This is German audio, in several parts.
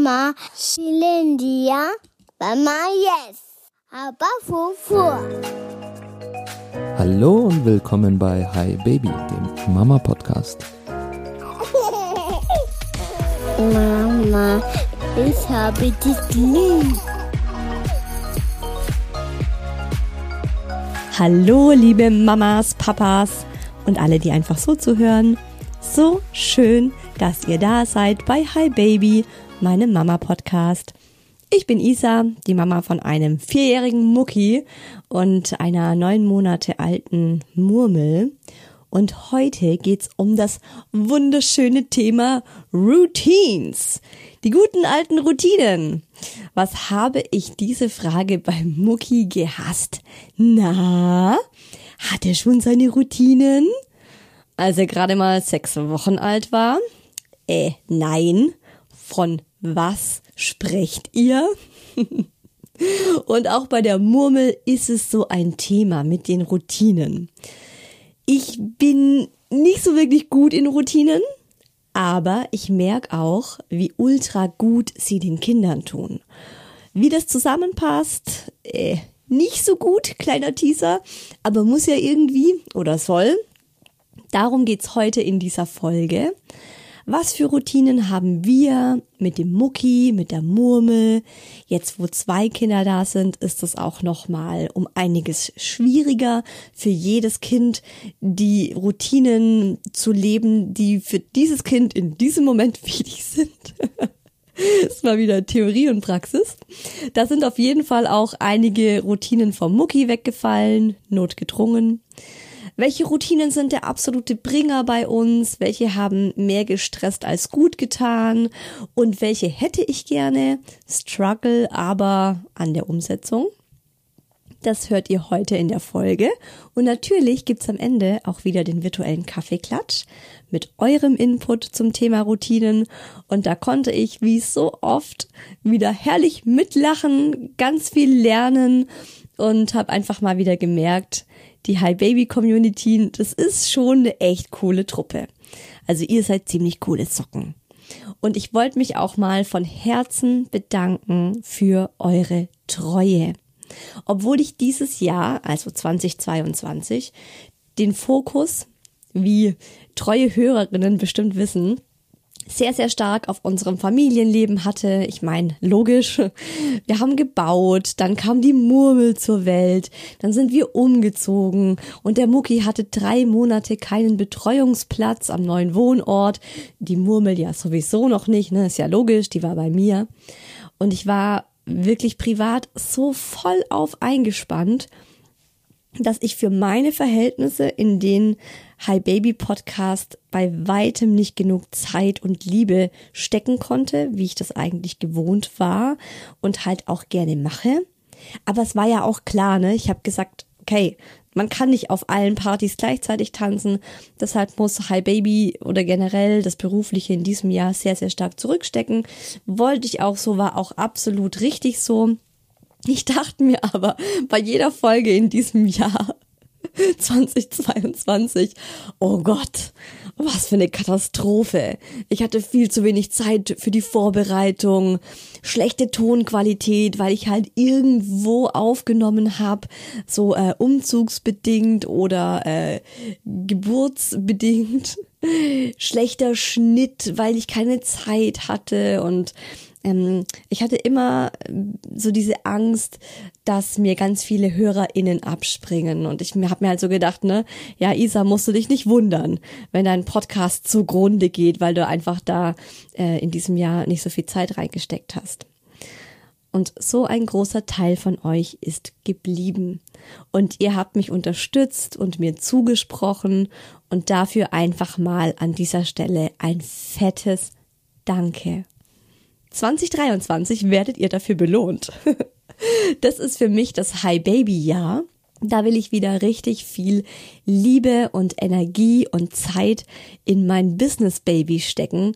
Mama Shilindia, Mama Yes, aber Fufu. Hallo und willkommen bei Hi Baby, dem Mama Podcast. Mama, ich habe dich lieb. Hallo, liebe Mamas, Papas und alle, die einfach so zuhören. So schön, dass ihr da seid bei Hi Baby, meinem Mama-Podcast. Ich bin Isa, die Mama von einem vierjährigen Mucki und einer neun Monate alten Murmel. Und heute geht's um das wunderschöne Thema Routines. Die guten alten Routinen. Was habe ich diese Frage beim Mucki gehasst? Na, hat er schon seine Routinen? Als er gerade mal sechs Wochen alt war? Äh, nein. Von was sprecht ihr? Und auch bei der Murmel ist es so ein Thema mit den Routinen. Ich bin nicht so wirklich gut in Routinen, aber ich merke auch, wie ultra gut sie den Kindern tun. Wie das zusammenpasst, äh, nicht so gut, kleiner Teaser, aber muss ja irgendwie oder soll. Darum geht's heute in dieser Folge. Was für Routinen haben wir mit dem Mucki, mit der Murmel? Jetzt, wo zwei Kinder da sind, ist es auch noch mal um einiges schwieriger für jedes Kind, die Routinen zu leben, die für dieses Kind in diesem Moment wichtig sind. Das war wieder Theorie und Praxis. Da sind auf jeden Fall auch einige Routinen vom Mucki weggefallen, notgedrungen. Welche Routinen sind der absolute Bringer bei uns? Welche haben mehr gestresst als gut getan? Und welche hätte ich gerne? Struggle aber an der Umsetzung. Das hört ihr heute in der Folge. Und natürlich gibt's am Ende auch wieder den virtuellen Kaffeeklatsch mit eurem Input zum Thema Routinen. Und da konnte ich, wie so oft, wieder herrlich mitlachen, ganz viel lernen und habe einfach mal wieder gemerkt, die Hi Baby Community, das ist schon eine echt coole Truppe. Also ihr seid ziemlich coole Socken. Und ich wollte mich auch mal von Herzen bedanken für eure Treue. Obwohl ich dieses Jahr, also 2022, den Fokus, wie treue Hörerinnen bestimmt wissen, sehr, sehr stark auf unserem Familienleben hatte. Ich meine, logisch, wir haben gebaut, dann kam die Murmel zur Welt, dann sind wir umgezogen und der Mucki hatte drei Monate keinen Betreuungsplatz am neuen Wohnort. Die Murmel ja sowieso noch nicht, ne, ist ja logisch, die war bei mir. Und ich war wirklich privat so voll auf eingespannt, dass ich für meine Verhältnisse in den Hi Baby Podcast bei weitem nicht genug Zeit und Liebe stecken konnte, wie ich das eigentlich gewohnt war und halt auch gerne mache. Aber es war ja auch klar, ne? Ich habe gesagt, okay, man kann nicht auf allen Partys gleichzeitig tanzen. Deshalb muss Hi Baby oder generell das Berufliche in diesem Jahr sehr, sehr stark zurückstecken. Wollte ich auch so, war auch absolut richtig so. Ich dachte mir aber bei jeder Folge in diesem Jahr 2022, oh Gott, was für eine Katastrophe. Ich hatte viel zu wenig Zeit für die Vorbereitung, schlechte Tonqualität, weil ich halt irgendwo aufgenommen habe, so äh, umzugsbedingt oder äh, geburtsbedingt. Schlechter Schnitt, weil ich keine Zeit hatte und ähm, ich hatte immer äh, so diese Angst, dass mir ganz viele HörerInnen abspringen. Und ich habe mir halt so gedacht, ne, ja, Isa, musst du dich nicht wundern, wenn dein Podcast zugrunde geht, weil du einfach da äh, in diesem Jahr nicht so viel Zeit reingesteckt hast. Und so ein großer Teil von euch ist geblieben. Und ihr habt mich unterstützt und mir zugesprochen. Und dafür einfach mal an dieser Stelle ein fettes Danke. 2023 werdet ihr dafür belohnt. Das ist für mich das High Baby Jahr. Da will ich wieder richtig viel Liebe und Energie und Zeit in mein Business Baby stecken.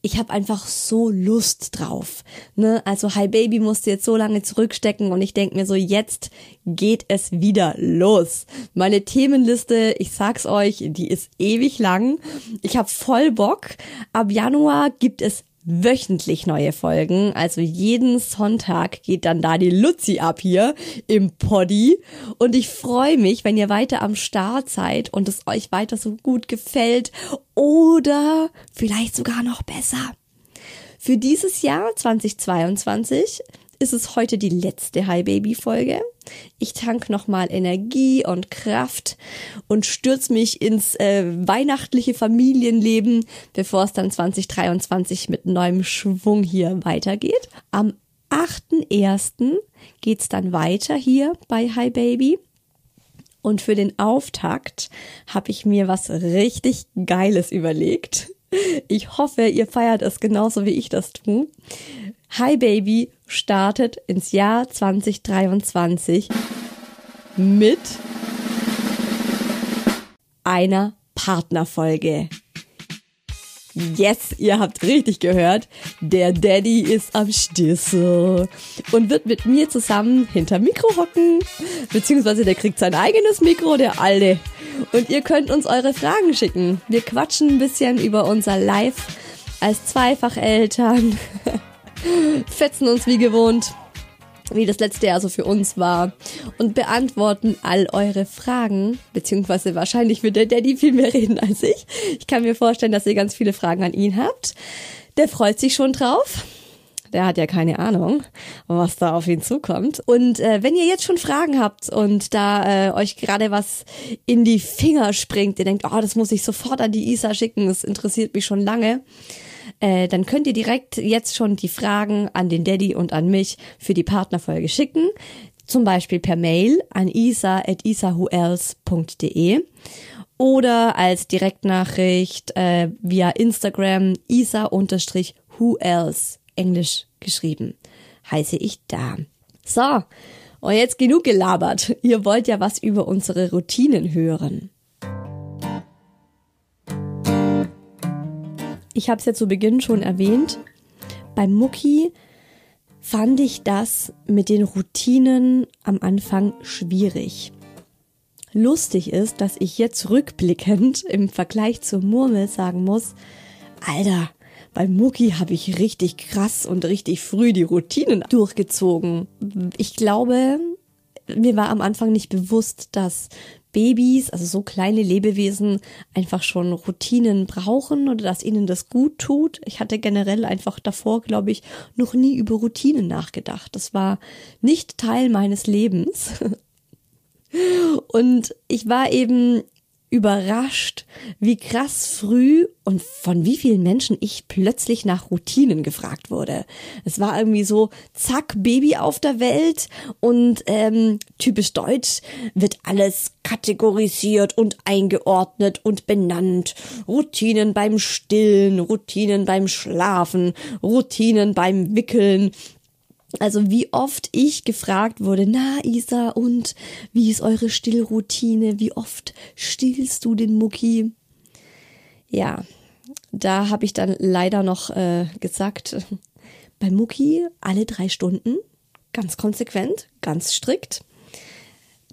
Ich habe einfach so Lust drauf. Ne? Also Hi Baby musste jetzt so lange zurückstecken und ich denk mir so, jetzt geht es wieder los. Meine Themenliste, ich sag's euch, die ist ewig lang. Ich habe voll Bock. Ab Januar gibt es wöchentlich neue Folgen. Also jeden Sonntag geht dann da die Luzi ab hier im Poddy. Und ich freue mich, wenn ihr weiter am Start seid und es euch weiter so gut gefällt oder vielleicht sogar noch besser. Für dieses Jahr 2022 ist es heute die letzte Hi Baby Folge. Ich tank nochmal Energie und Kraft und stürz mich ins äh, weihnachtliche Familienleben, bevor es dann 2023 mit neuem Schwung hier weitergeht. Am 8.1. geht's dann weiter hier bei Hi Baby. Und für den Auftakt habe ich mir was richtig Geiles überlegt. Ich hoffe, ihr feiert es genauso wie ich das tue. Hi Baby startet ins Jahr 2023 mit einer Partnerfolge. Yes, ihr habt richtig gehört. Der Daddy ist am Schlüssel und wird mit mir zusammen hinter Mikro hocken. Beziehungsweise der kriegt sein eigenes Mikro, der Alte. Und ihr könnt uns eure Fragen schicken. Wir quatschen ein bisschen über unser Live als Zweifacheltern. Fetzen uns wie gewohnt wie das letzte Jahr so für uns war und beantworten all eure Fragen, beziehungsweise wahrscheinlich wird der Daddy viel mehr reden als ich. Ich kann mir vorstellen, dass ihr ganz viele Fragen an ihn habt. Der freut sich schon drauf. Der hat ja keine Ahnung, was da auf ihn zukommt. Und äh, wenn ihr jetzt schon Fragen habt und da äh, euch gerade was in die Finger springt, ihr denkt, oh, das muss ich sofort an die Isa schicken, das interessiert mich schon lange, äh, dann könnt ihr direkt jetzt schon die Fragen an den Daddy und an mich für die Partnerfolge schicken. Zum Beispiel per Mail an isa.isahuelse.de oder als Direktnachricht äh, via Instagram isa-who else, englisch geschrieben, heiße ich da. So, und jetzt genug gelabert. Ihr wollt ja was über unsere Routinen hören. Ich habe es ja zu Beginn schon erwähnt. Beim Mucki fand ich das mit den Routinen am Anfang schwierig. Lustig ist, dass ich jetzt rückblickend im Vergleich zur Murmel sagen muss, Alter, beim Mucki habe ich richtig krass und richtig früh die Routinen durchgezogen. Ich glaube, mir war am Anfang nicht bewusst, dass Babys, also so kleine Lebewesen, einfach schon Routinen brauchen oder dass ihnen das gut tut. Ich hatte generell einfach davor, glaube ich, noch nie über Routinen nachgedacht. Das war nicht Teil meines Lebens. Und ich war eben überrascht, wie krass früh und von wie vielen Menschen ich plötzlich nach Routinen gefragt wurde. Es war irgendwie so, zack, Baby auf der Welt und ähm, typisch deutsch wird alles kategorisiert und eingeordnet und benannt. Routinen beim Stillen, Routinen beim Schlafen, Routinen beim Wickeln, also wie oft ich gefragt wurde, na Isa, und wie ist eure Stillroutine? Wie oft stillst du den Mucki? Ja, da habe ich dann leider noch äh, gesagt, bei Mucki alle drei Stunden, ganz konsequent, ganz strikt.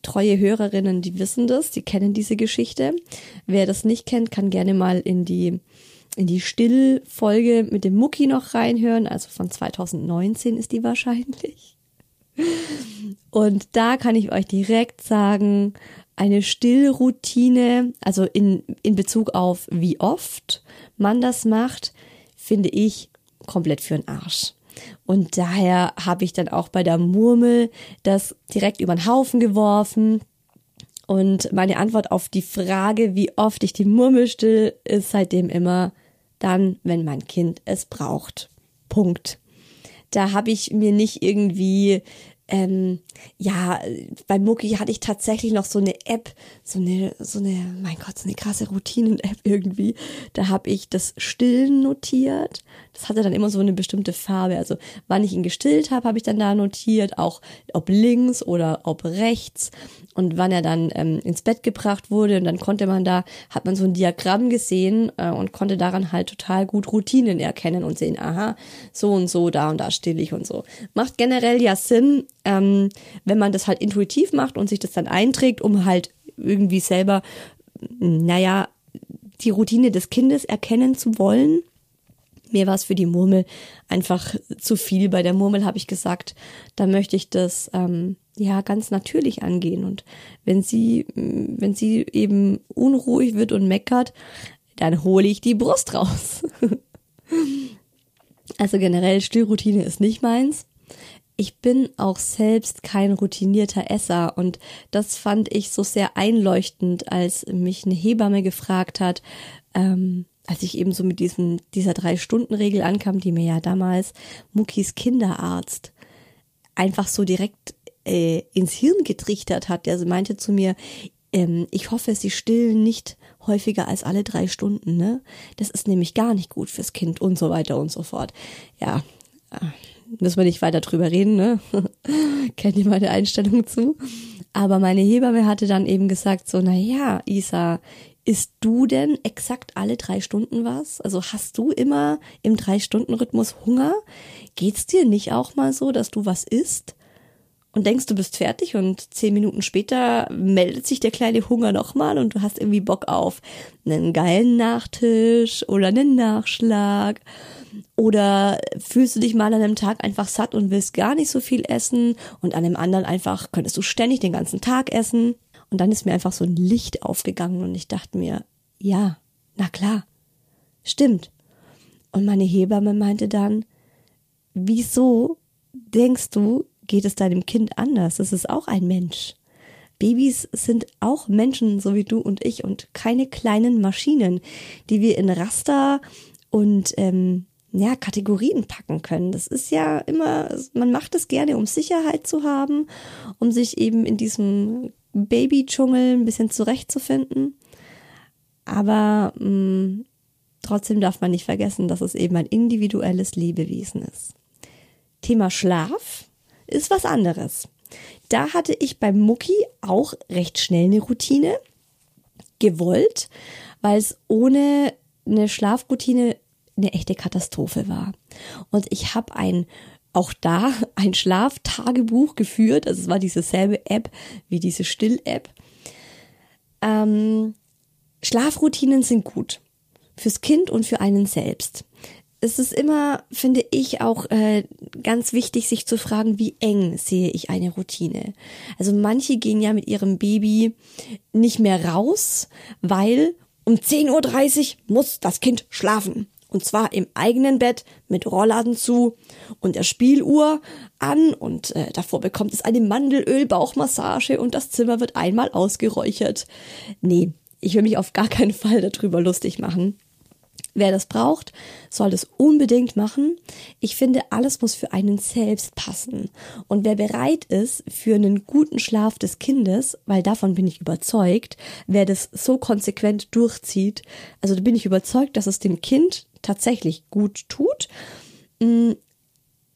Treue Hörerinnen, die wissen das, die kennen diese Geschichte. Wer das nicht kennt, kann gerne mal in die in die Stillfolge mit dem Mucki noch reinhören. Also von 2019 ist die wahrscheinlich. Und da kann ich euch direkt sagen, eine Stillroutine, also in, in Bezug auf wie oft man das macht, finde ich komplett für den Arsch. Und daher habe ich dann auch bei der Murmel das direkt über den Haufen geworfen. Und meine Antwort auf die Frage, wie oft ich die Murmel still, ist seitdem immer dann, wenn mein Kind es braucht. Punkt. Da habe ich mir nicht irgendwie ähm, ja, bei Mucki hatte ich tatsächlich noch so eine App, so eine, so eine, mein Gott, so eine krasse Routinen-App irgendwie. Da habe ich das Stillen notiert. Das hatte dann immer so eine bestimmte Farbe. Also wann ich ihn gestillt habe, habe ich dann da notiert, auch ob links oder ob rechts und wann er dann ähm, ins Bett gebracht wurde. Und dann konnte man da, hat man so ein Diagramm gesehen äh, und konnte daran halt total gut Routinen erkennen und sehen, aha, so und so, da und da still ich und so. Macht generell ja Sinn, ähm, wenn man das halt intuitiv macht und sich das dann einträgt, um halt irgendwie selber, naja, die Routine des Kindes erkennen zu wollen. Mir war es für die Murmel einfach zu viel. Bei der Murmel habe ich gesagt, da möchte ich das ähm, ja ganz natürlich angehen. Und wenn sie, wenn sie eben unruhig wird und meckert, dann hole ich die Brust raus. also generell Stillroutine ist nicht meins. Ich bin auch selbst kein routinierter Esser und das fand ich so sehr einleuchtend, als mich eine Hebamme gefragt hat, ähm, als ich eben so mit diesem, dieser Drei-Stunden-Regel ankam, die mir ja damals Muckis Kinderarzt einfach so direkt äh, ins Hirn getrichtert hat. Der meinte zu mir, ähm, ich hoffe, Sie stillen nicht häufiger als alle drei Stunden, ne? Das ist nämlich gar nicht gut fürs Kind und so weiter und so fort. Ja, äh, müssen wir nicht weiter drüber reden, ne? Kennt ihr meine Einstellung zu? Aber meine Hebamme hatte dann eben gesagt so, na ja, Isa, isst du denn exakt alle drei Stunden was? Also hast du immer im Drei-Stunden-Rhythmus Hunger? Geht's dir nicht auch mal so, dass du was isst? Und denkst, du bist fertig und zehn Minuten später meldet sich der kleine Hunger nochmal und du hast irgendwie Bock auf einen geilen Nachtisch oder einen Nachschlag. Oder fühlst du dich mal an einem Tag einfach satt und willst gar nicht so viel essen und an einem anderen einfach könntest du ständig den ganzen Tag essen. Und dann ist mir einfach so ein Licht aufgegangen und ich dachte mir, ja, na klar, stimmt. Und meine Hebamme meinte dann, wieso denkst du, geht es deinem Kind anders? Das ist auch ein Mensch. Babys sind auch Menschen, so wie du und ich, und keine kleinen Maschinen, die wir in Raster und ähm, ja, Kategorien packen können. Das ist ja immer, man macht es gerne, um Sicherheit zu haben, um sich eben in diesem Baby-Dschungel ein bisschen zurechtzufinden. Aber mh, mm, trotzdem darf man nicht vergessen, dass es eben ein individuelles Lebewesen ist. Thema Schlaf ist was anderes. Da hatte ich beim Mucki auch recht schnell eine Routine gewollt, weil es ohne eine Schlafroutine eine echte Katastrophe war. Und ich habe ein auch da ein Schlaftagebuch geführt. Also es war dieselbe App wie diese Still-App. Ähm, Schlafroutinen sind gut fürs Kind und für einen selbst. Es ist immer, finde ich, auch äh, ganz wichtig, sich zu fragen, wie eng sehe ich eine Routine. Also manche gehen ja mit ihrem Baby nicht mehr raus, weil um 10.30 Uhr muss das Kind schlafen. Und zwar im eigenen Bett mit Rollladen zu und der Spieluhr an und äh, davor bekommt es eine Mandelöl-Bauchmassage und das Zimmer wird einmal ausgeräuchert. Nee, ich will mich auf gar keinen Fall darüber lustig machen. Wer das braucht, soll das unbedingt machen. Ich finde, alles muss für einen selbst passen. Und wer bereit ist für einen guten Schlaf des Kindes, weil davon bin ich überzeugt, wer das so konsequent durchzieht, also da bin ich überzeugt, dass es dem Kind tatsächlich gut tut. Mm,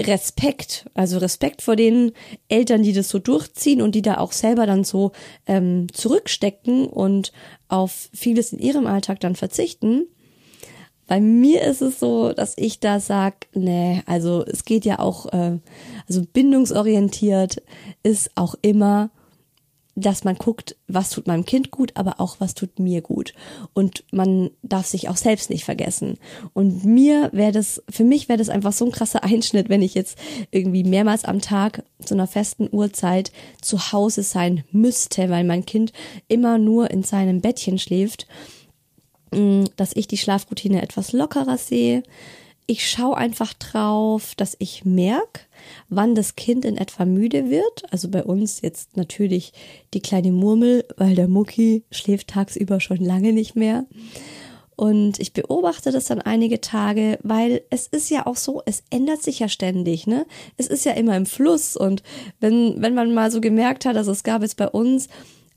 Respekt, also Respekt vor den Eltern, die das so durchziehen und die da auch selber dann so ähm, zurückstecken und auf vieles in ihrem Alltag dann verzichten. Bei mir ist es so, dass ich da sag, nee, also es geht ja auch, äh, also bindungsorientiert ist auch immer dass man guckt, was tut meinem Kind gut, aber auch was tut mir gut. Und man darf sich auch selbst nicht vergessen. Und mir wäre das, für mich wäre das einfach so ein krasser Einschnitt, wenn ich jetzt irgendwie mehrmals am Tag zu einer festen Uhrzeit zu Hause sein müsste, weil mein Kind immer nur in seinem Bettchen schläft, dass ich die Schlafroutine etwas lockerer sehe. Ich schaue einfach drauf, dass ich merke, wann das Kind in etwa müde wird. Also bei uns jetzt natürlich die kleine Murmel, weil der Mucki schläft tagsüber schon lange nicht mehr. Und ich beobachte das dann einige Tage, weil es ist ja auch so, es ändert sich ja ständig, ne? Es ist ja immer im Fluss. Und wenn, wenn man mal so gemerkt hat, also es gab jetzt bei uns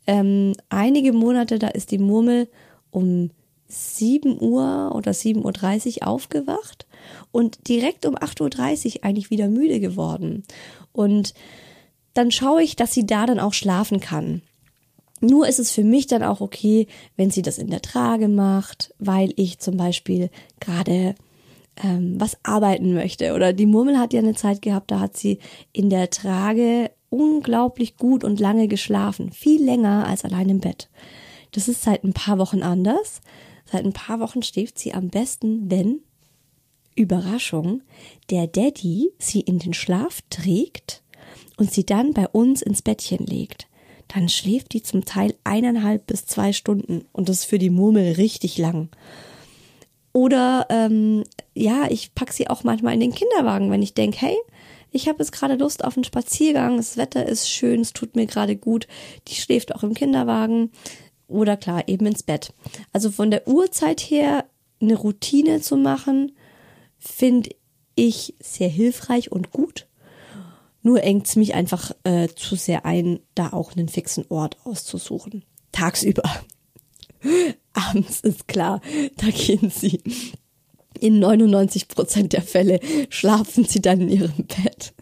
ähm, einige Monate, da ist die Murmel um 7 Uhr oder 7.30 Uhr aufgewacht und direkt um 8.30 Uhr eigentlich wieder müde geworden. Und dann schaue ich, dass sie da dann auch schlafen kann. Nur ist es für mich dann auch okay, wenn sie das in der Trage macht, weil ich zum Beispiel gerade ähm, was arbeiten möchte. Oder die Murmel hat ja eine Zeit gehabt, da hat sie in der Trage unglaublich gut und lange geschlafen. Viel länger als allein im Bett. Das ist seit ein paar Wochen anders. Seit ein paar Wochen schläft sie am besten, wenn Überraschung, der Daddy sie in den Schlaf trägt und sie dann bei uns ins Bettchen legt. Dann schläft die zum Teil eineinhalb bis zwei Stunden und das ist für die Murmel richtig lang. Oder ähm, ja, ich pack sie auch manchmal in den Kinderwagen, wenn ich denke, hey, ich habe jetzt gerade Lust auf einen Spaziergang, das Wetter ist schön, es tut mir gerade gut. Die schläft auch im Kinderwagen oder klar, eben ins Bett. Also von der Uhrzeit her eine Routine zu machen, finde ich sehr hilfreich und gut. Nur engt es mich einfach äh, zu sehr ein, da auch einen fixen Ort auszusuchen. Tagsüber. Abends ist klar, da gehen sie. In 99 Prozent der Fälle schlafen sie dann in ihrem Bett.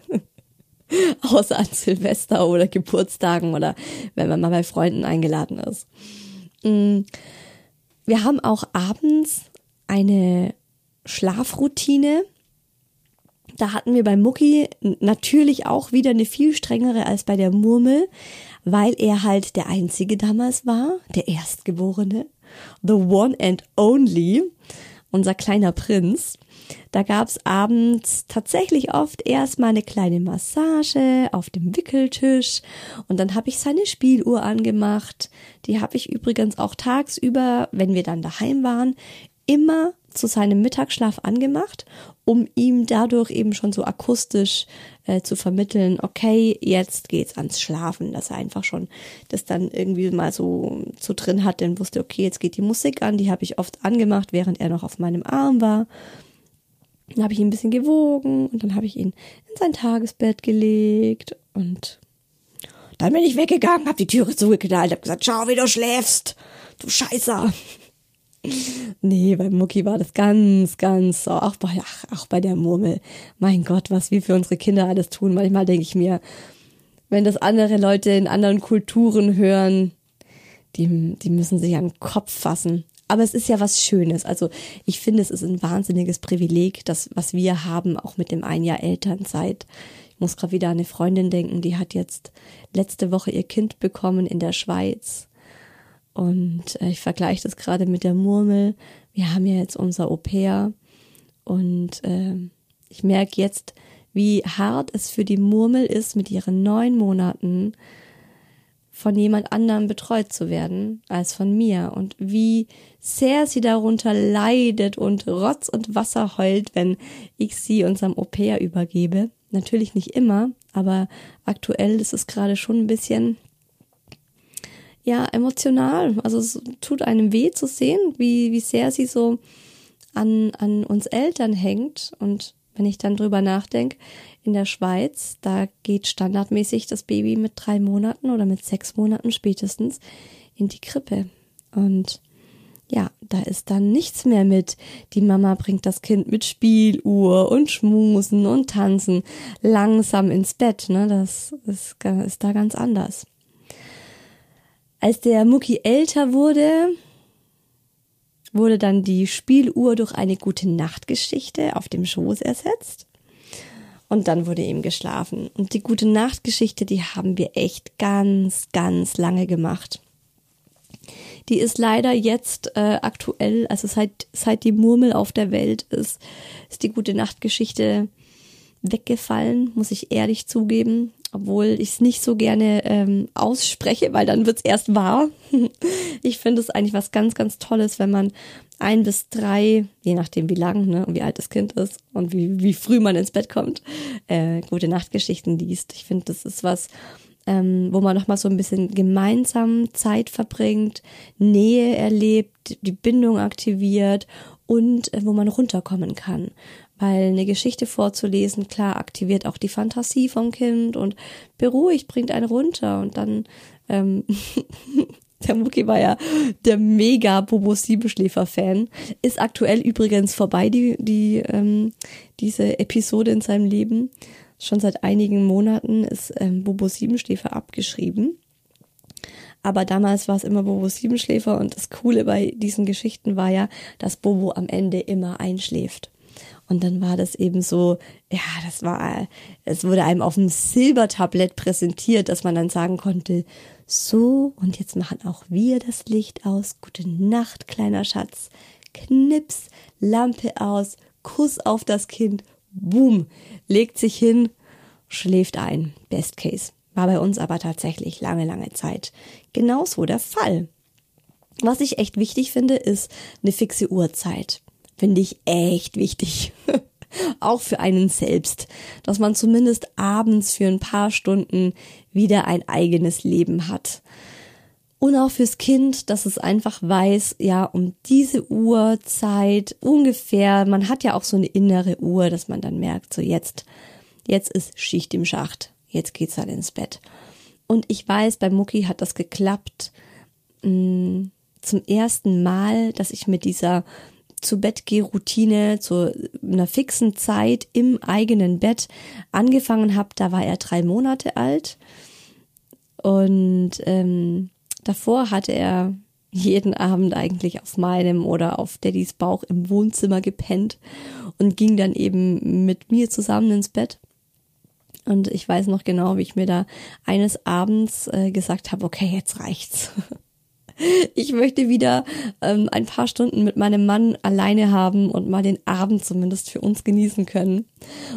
Außer an Silvester oder Geburtstagen oder wenn man mal bei Freunden eingeladen ist. Mm. Wir haben auch abends eine Schlafroutine. Da hatten wir bei Mucki natürlich auch wieder eine viel strengere als bei der Murmel, weil er halt der Einzige damals war, der Erstgeborene, the one and only, unser kleiner Prinz. Da gab's abends tatsächlich oft erstmal eine kleine Massage auf dem Wickeltisch und dann habe ich seine Spieluhr angemacht. Die habe ich übrigens auch tagsüber, wenn wir dann daheim waren, immer zu seinem Mittagsschlaf angemacht, um ihm dadurch eben schon so akustisch äh, zu vermitteln, okay, jetzt geht's ans Schlafen, dass er einfach schon das dann irgendwie mal so, so drin hat, denn wusste, okay, jetzt geht die Musik an, die habe ich oft angemacht, während er noch auf meinem Arm war. Dann habe ich ihn ein bisschen gewogen und dann habe ich ihn in sein Tagesbett gelegt und dann bin ich weggegangen, habe die Türe zugeknallt, habe gesagt, schau, wie du schläfst, du Scheißer. Nee, bei Mucki war das ganz, ganz so. Auch bei, ach, auch bei der Murmel. Mein Gott, was wir für unsere Kinder alles tun. Manchmal denke ich mir, wenn das andere Leute in anderen Kulturen hören, die, die müssen sich an den Kopf fassen. Aber es ist ja was Schönes. Also ich finde, es ist ein wahnsinniges Privileg, das, was wir haben, auch mit dem ein Jahr Elternzeit. Ich muss gerade wieder an eine Freundin denken, die hat jetzt letzte Woche ihr Kind bekommen in der Schweiz. Und äh, ich vergleiche das gerade mit der Murmel. Wir haben ja jetzt unser Au pair und äh, ich merke jetzt, wie hart es für die Murmel ist, mit ihren neun Monaten von jemand anderem betreut zu werden als von mir und wie sehr sie darunter leidet und Rotz und Wasser heult, wenn ich sie unserem Au pair übergebe. Natürlich nicht immer, aber aktuell ist es gerade schon ein bisschen ja emotional. Also es tut einem weh zu sehen, wie, wie sehr sie so an, an uns Eltern hängt. Und wenn ich dann drüber nachdenke, in der Schweiz, da geht standardmäßig das Baby mit drei Monaten oder mit sechs Monaten spätestens in die Krippe. Und ja, da ist dann nichts mehr mit, die Mama bringt das Kind mit Spieluhr und Schmusen und Tanzen langsam ins Bett. Ne? Das ist, ist da ganz anders. Als der Mucki älter wurde, wurde dann die Spieluhr durch eine gute Nachtgeschichte auf dem Schoß ersetzt. Und dann wurde ihm geschlafen. Und die gute Nachtgeschichte, die haben wir echt ganz, ganz lange gemacht. Die ist leider jetzt äh, aktuell, also seit, seit die Murmel auf der Welt ist, ist die gute Nachtgeschichte weggefallen, muss ich ehrlich zugeben obwohl ich es nicht so gerne ähm, ausspreche, weil dann wird's erst wahr. ich finde es eigentlich was ganz, ganz Tolles, wenn man ein bis drei, je nachdem wie lang ne, und wie alt das Kind ist und wie, wie früh man ins Bett kommt, äh, gute Nachtgeschichten liest. Ich finde, das ist was, ähm, wo man nochmal so ein bisschen gemeinsam Zeit verbringt, Nähe erlebt, die Bindung aktiviert und äh, wo man runterkommen kann weil eine Geschichte vorzulesen, klar, aktiviert auch die Fantasie vom Kind und beruhigt, bringt einen runter und dann, ähm, der Mucki war ja der mega Bobo Siebenschläfer-Fan. Ist aktuell übrigens vorbei, die, die, ähm, diese Episode in seinem Leben. Schon seit einigen Monaten ist ähm, Bobo Siebenschläfer abgeschrieben. Aber damals war es immer Bobo Siebenschläfer und das Coole bei diesen Geschichten war ja, dass Bobo am Ende immer einschläft. Und dann war das eben so, ja, das war, es wurde einem auf dem Silbertablett präsentiert, dass man dann sagen konnte, so, und jetzt machen auch wir das Licht aus. Gute Nacht, kleiner Schatz. Knips, Lampe aus, Kuss auf das Kind, boom, legt sich hin, schläft ein. Best Case. War bei uns aber tatsächlich lange, lange Zeit genauso der Fall. Was ich echt wichtig finde, ist eine fixe Uhrzeit. Finde ich echt wichtig. Auch für einen selbst. Dass man zumindest abends für ein paar Stunden wieder ein eigenes Leben hat. Und auch fürs Kind, dass es einfach weiß, ja, um diese Uhrzeit ungefähr, man hat ja auch so eine innere Uhr, dass man dann merkt, so jetzt, jetzt ist Schicht im Schacht, jetzt geht's halt ins Bett. Und ich weiß, bei Mucki hat das geklappt mh, mm, zum ersten Mal, dass ich mit dieser zu Bett geh Routine zu einer fixen Zeit im eigenen Bett angefangen habe. Da war er drei Monate alt und ähm, davor hatte er jeden Abend eigentlich auf meinem oder auf Daddys Bauch im Wohnzimmer gepennt und ging dann eben mit mir zusammen ins Bett. Und ich weiß noch genau, wie ich mir da eines Abends äh, gesagt habe, okay, jetzt reicht's. Ich möchte wieder ähm, ein paar Stunden mit meinem Mann alleine haben und mal den Abend zumindest für uns genießen können.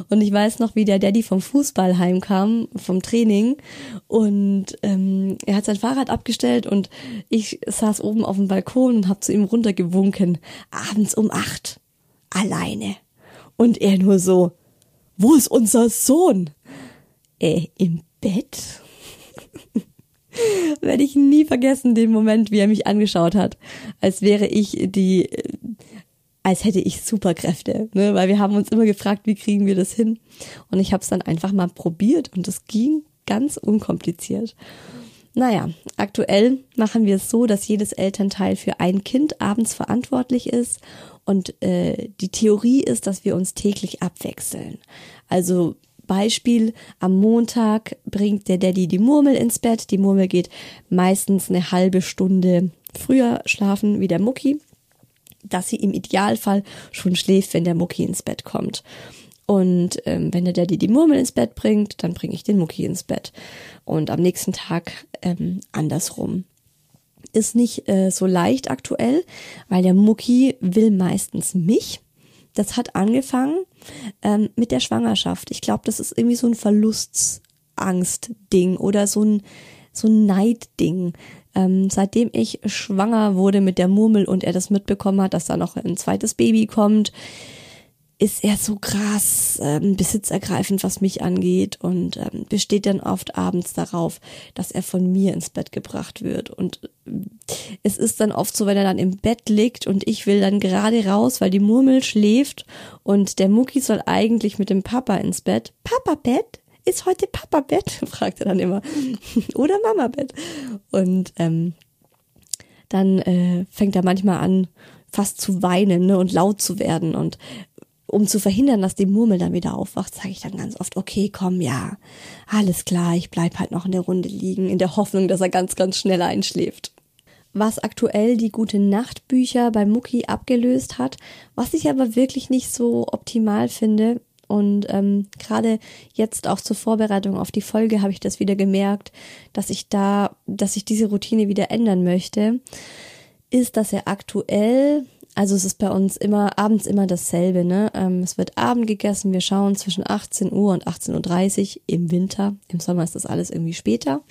Und ich weiß noch, wie der Daddy vom Fußball heimkam, vom Training. Und ähm, er hat sein Fahrrad abgestellt und ich saß oben auf dem Balkon und habe zu ihm runtergewunken. Abends um acht. Alleine. Und er nur so, wo ist unser Sohn? Äh, im Bett? Werde ich nie vergessen, den Moment, wie er mich angeschaut hat, als wäre ich die, als hätte ich Superkräfte, ne? weil wir haben uns immer gefragt, wie kriegen wir das hin? Und ich habe es dann einfach mal probiert und es ging ganz unkompliziert. Naja, aktuell machen wir es so, dass jedes Elternteil für ein Kind abends verantwortlich ist und äh, die Theorie ist, dass wir uns täglich abwechseln. Also Beispiel, am Montag bringt der Daddy die Murmel ins Bett. Die Murmel geht meistens eine halbe Stunde früher schlafen wie der Mucki, dass sie im Idealfall schon schläft, wenn der Mucki ins Bett kommt. Und ähm, wenn der Daddy die Murmel ins Bett bringt, dann bringe ich den Mucki ins Bett. Und am nächsten Tag ähm, andersrum. Ist nicht äh, so leicht aktuell, weil der Mucki will meistens mich das hat angefangen ähm, mit der Schwangerschaft. Ich glaube, das ist irgendwie so ein Verlustangst-Ding oder so ein, so ein Neid-Ding. Ähm, seitdem ich schwanger wurde mit der Murmel und er das mitbekommen hat, dass da noch ein zweites Baby kommt, ist er so krass ähm, besitzergreifend, was mich angeht und ähm, besteht dann oft abends darauf, dass er von mir ins Bett gebracht wird. Und äh, es ist dann oft so, wenn er dann im Bett liegt und ich will dann gerade raus, weil die Murmel schläft und der Mucki soll eigentlich mit dem Papa ins Bett. Papa Bett? Ist heute Papa Bett? fragt er dann immer. Oder Mama Bett. Und ähm, dann äh, fängt er manchmal an, fast zu weinen ne, und laut zu werden und um zu verhindern, dass die Murmel dann wieder aufwacht, sage ich dann ganz oft, okay, komm, ja, alles klar, ich bleib halt noch in der Runde liegen, in der Hoffnung, dass er ganz, ganz schnell einschläft. Was aktuell die gute Nachtbücher bei Mucki abgelöst hat, was ich aber wirklich nicht so optimal finde. Und ähm, gerade jetzt auch zur Vorbereitung auf die Folge habe ich das wieder gemerkt, dass ich da, dass ich diese Routine wieder ändern möchte, ist, dass er aktuell also es ist bei uns immer abends immer dasselbe. Ne? Ähm, es wird Abend gegessen. Wir schauen zwischen 18 Uhr und 18.30 Uhr im Winter. Im Sommer ist das alles irgendwie später.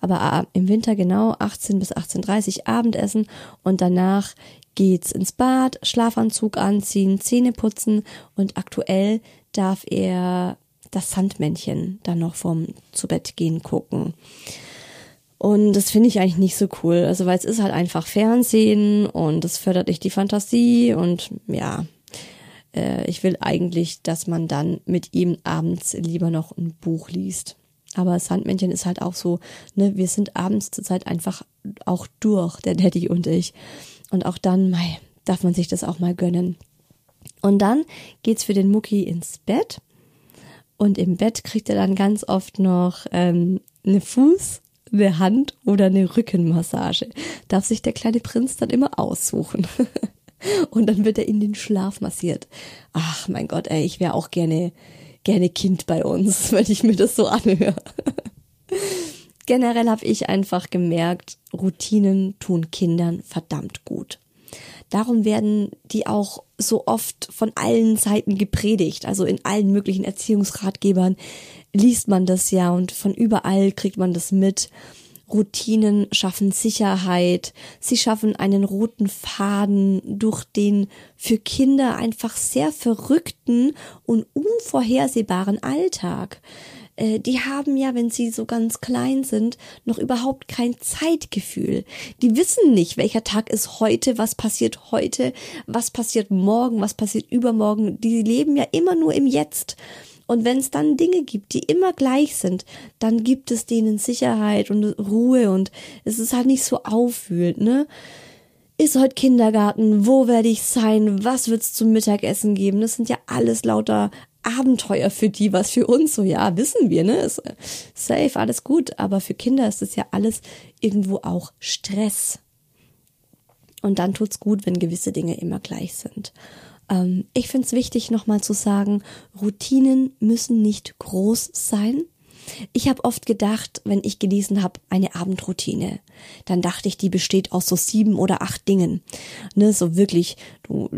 Aber äh, im Winter genau 18 bis 18.30 Uhr Abendessen und danach geht's ins Bad, Schlafanzug anziehen, Zähne putzen und aktuell darf er das Sandmännchen dann noch vom zu Bett gehen gucken. Und das finde ich eigentlich nicht so cool. Also, weil es ist halt einfach Fernsehen und es fördert nicht die Fantasie und ja, äh, ich will eigentlich, dass man dann mit ihm abends lieber noch ein Buch liest. Aber Sandmännchen ist halt auch so, ne, wir sind abends zurzeit einfach auch durch, der Daddy und ich. Und auch dann, mei, darf man sich das auch mal gönnen. Und dann geht's für den Mucki ins Bett. Und im Bett kriegt er dann ganz oft noch ähm, eine Fuß- eine Hand- oder eine Rückenmassage. Darf sich der kleine Prinz dann immer aussuchen. Und dann wird er in den Schlaf massiert. Ach mein Gott, ey, ich wäre auch gerne, gerne Kind bei uns, wenn ich mir das so anhöre. Generell habe ich einfach gemerkt, Routinen tun Kindern verdammt gut. Darum werden die auch so oft von allen Seiten gepredigt. Also in allen möglichen Erziehungsratgebern liest man das ja und von überall kriegt man das mit. Routinen schaffen Sicherheit, sie schaffen einen roten Faden durch den für Kinder einfach sehr verrückten und unvorhersehbaren Alltag. Äh, die haben ja, wenn sie so ganz klein sind, noch überhaupt kein Zeitgefühl. Die wissen nicht, welcher Tag ist heute, was passiert heute, was passiert morgen, was passiert übermorgen. Die leben ja immer nur im Jetzt. Und wenn es dann Dinge gibt, die immer gleich sind, dann gibt es denen Sicherheit und Ruhe und es ist halt nicht so aufwühlend, ne? Ist heute Kindergarten? Wo werde ich sein? Was wird's zum Mittagessen geben? Das sind ja alles lauter Abenteuer für die, was für uns so, ja, wissen wir, ne? Ist safe, alles gut. Aber für Kinder ist es ja alles irgendwo auch Stress. Und dann tut's gut, wenn gewisse Dinge immer gleich sind. Ähm, ich finde es wichtig, nochmal zu sagen, Routinen müssen nicht groß sein. Ich habe oft gedacht, wenn ich gelesen habe, eine Abendroutine, dann dachte ich, die besteht aus so sieben oder acht Dingen. Ne, so wirklich, du,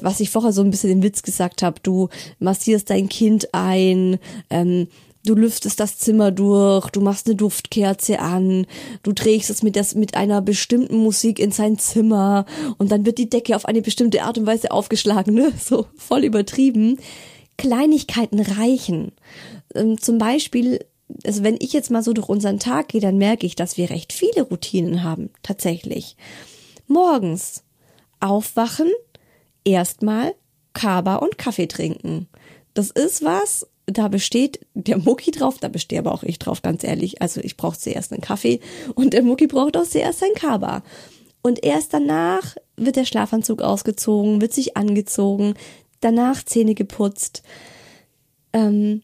was ich vorher so ein bisschen den Witz gesagt habe, du massierst dein Kind ein, ähm, du lüftest das Zimmer durch, du machst eine Duftkerze an, du trägst es mit, das, mit einer bestimmten Musik in sein Zimmer und dann wird die Decke auf eine bestimmte Art und Weise aufgeschlagen, ne? So voll übertrieben. Kleinigkeiten reichen. Ähm, zum Beispiel, also wenn ich jetzt mal so durch unseren Tag gehe, dann merke ich, dass wir recht viele Routinen haben, tatsächlich. Morgens aufwachen, erstmal Kaba und Kaffee trinken. Das ist was, da besteht der Mucki drauf, da bestehe aber auch ich drauf, ganz ehrlich. Also ich brauche zuerst einen Kaffee und der Mucki braucht auch zuerst sein Kaba. Und erst danach wird der Schlafanzug ausgezogen, wird sich angezogen, danach Zähne geputzt. Ähm,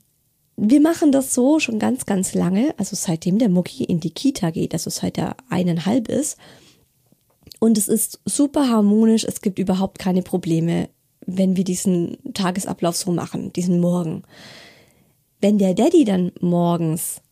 wir machen das so schon ganz, ganz lange, also seitdem der Mucki in die Kita geht, also seit er eineinhalb ist. Und es ist super harmonisch, es gibt überhaupt keine Probleme, wenn wir diesen Tagesablauf so machen, diesen Morgen. Wenn der Daddy dann morgens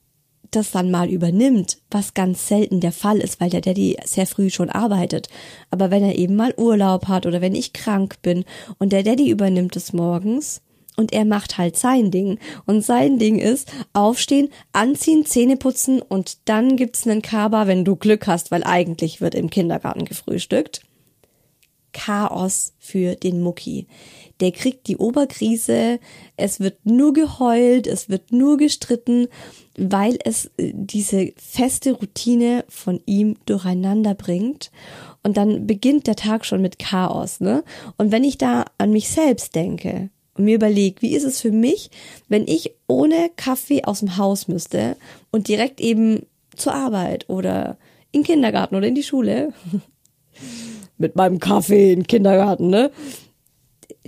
das dann mal übernimmt, was ganz selten der Fall ist, weil der Daddy sehr früh schon arbeitet. Aber wenn er eben mal Urlaub hat oder wenn ich krank bin und der Daddy übernimmt es morgens und er macht halt sein Ding. Und sein Ding ist aufstehen, anziehen, Zähne putzen und dann gibt's einen Kaba, wenn du Glück hast, weil eigentlich wird im Kindergarten gefrühstückt. Chaos für den Mucki der kriegt die Oberkrise, es wird nur geheult, es wird nur gestritten, weil es äh, diese feste Routine von ihm durcheinander bringt. Und dann beginnt der Tag schon mit Chaos, ne? Und wenn ich da an mich selbst denke und mir überlege, wie ist es für mich, wenn ich ohne Kaffee aus dem Haus müsste und direkt eben zur Arbeit oder in den Kindergarten oder in die Schule mit meinem Kaffee in den Kindergarten, ne?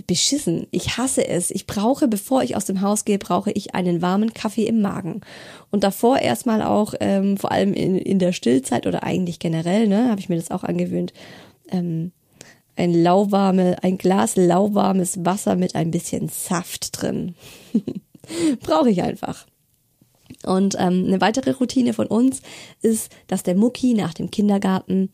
Beschissen. Ich hasse es. Ich brauche, bevor ich aus dem Haus gehe, brauche ich einen warmen Kaffee im Magen. Und davor erstmal auch, ähm, vor allem in, in der Stillzeit oder eigentlich generell, ne, habe ich mir das auch angewöhnt, ähm, ein lauwarme, ein Glas lauwarmes Wasser mit ein bisschen Saft drin. brauche ich einfach. Und ähm, eine weitere Routine von uns ist, dass der Mucki nach dem Kindergarten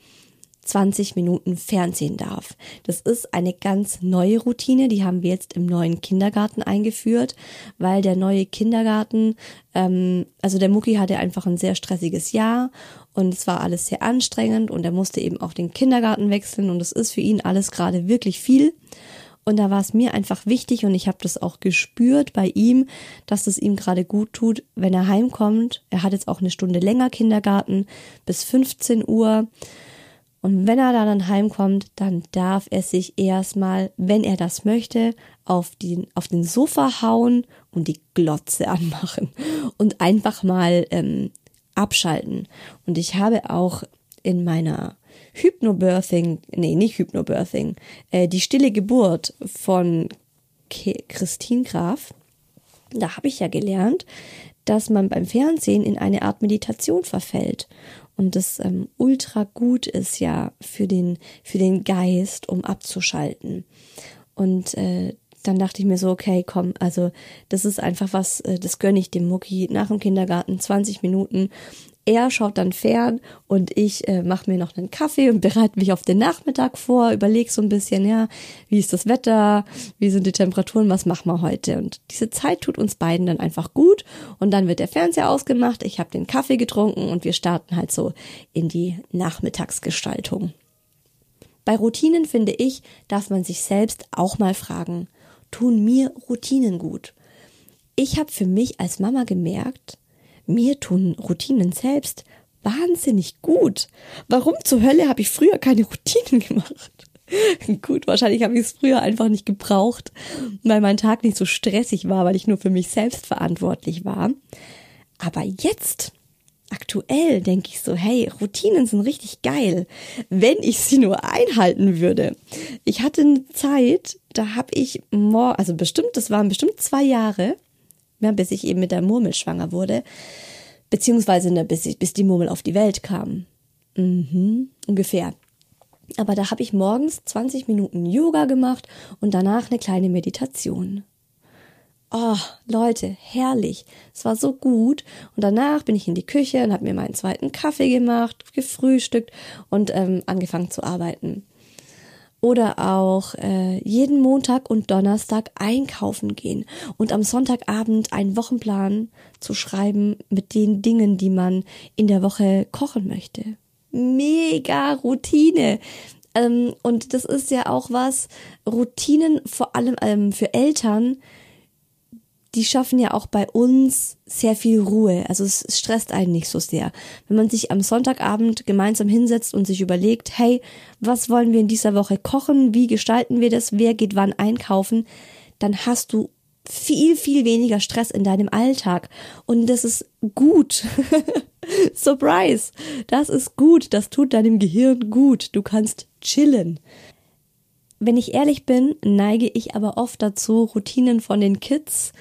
20 Minuten Fernsehen darf. Das ist eine ganz neue Routine, die haben wir jetzt im neuen Kindergarten eingeführt, weil der neue Kindergarten, ähm, also der Mucki hatte einfach ein sehr stressiges Jahr und es war alles sehr anstrengend und er musste eben auch den Kindergarten wechseln und es ist für ihn alles gerade wirklich viel. Und da war es mir einfach wichtig und ich habe das auch gespürt bei ihm, dass es ihm gerade gut tut, wenn er heimkommt. Er hat jetzt auch eine Stunde länger Kindergarten bis 15 Uhr. Und wenn er dann heimkommt, dann darf er sich erstmal, wenn er das möchte, auf den, auf den Sofa hauen und die Glotze anmachen und einfach mal ähm, abschalten. Und ich habe auch in meiner Hypnobirthing, nee, nicht Hypnobirthing, äh, die stille Geburt von Ke Christine Graf, da habe ich ja gelernt, dass man beim Fernsehen in eine Art Meditation verfällt und das ähm, ultra gut ist ja für den für den Geist, um abzuschalten. Und äh, dann dachte ich mir so, okay, komm, also das ist einfach was, äh, das gönne ich dem Mucki nach dem Kindergarten 20 Minuten Er schaut dann fern und ich äh, mache mir noch einen Kaffee und bereite mich auf den Nachmittag vor, überlege so ein bisschen, ja, wie ist das Wetter, wie sind die Temperaturen, was machen wir heute? Und diese Zeit tut uns beiden dann einfach gut und dann wird der Fernseher ausgemacht, ich habe den Kaffee getrunken und wir starten halt so in die Nachmittagsgestaltung. Bei Routinen finde ich, darf man sich selbst auch mal fragen, tun mir Routinen gut? Ich habe für mich als Mama gemerkt, mir tun Routinen selbst wahnsinnig gut. Warum zur Hölle habe ich früher keine Routinen gemacht? Gut, wahrscheinlich habe ich es früher einfach nicht gebraucht, weil mein Tag nicht so stressig war, weil ich nur für mich selbst verantwortlich war. Aber jetzt, aktuell, denke ich so, hey, Routinen sind richtig geil, wenn ich sie nur einhalten würde. Ich hatte eine Zeit, da habe ich, also bestimmt, das waren bestimmt zwei Jahre, ja, bis ich eben mit der Murmel schwanger wurde, beziehungsweise ne, bis, ich, bis die Murmel auf die Welt kam. Mhm, ungefähr. Aber da habe ich morgens 20 Minuten Yoga gemacht und danach eine kleine Meditation. Oh, Leute, herrlich. Es war so gut. Und danach bin ich in die Küche und habe mir meinen zweiten Kaffee gemacht, gefrühstückt und ähm, angefangen zu arbeiten. Oder auch äh, jeden Montag und Donnerstag einkaufen gehen und am Sonntagabend einen Wochenplan zu schreiben mit den Dingen, die man in der Woche kochen möchte. Mega Routine. Ähm, und das ist ja auch was, Routinen vor allem ähm, für Eltern, die schaffen ja auch bei uns sehr viel Ruhe. Also es stresst einen nicht so sehr. Wenn man sich am Sonntagabend gemeinsam hinsetzt und sich überlegt, hey, was wollen wir in dieser Woche kochen? Wie gestalten wir das? Wer geht wann einkaufen? Dann hast du viel, viel weniger Stress in deinem Alltag. Und das ist gut. Surprise! Das ist gut. Das tut deinem Gehirn gut. Du kannst chillen. Wenn ich ehrlich bin, neige ich aber oft dazu, Routinen von den Kids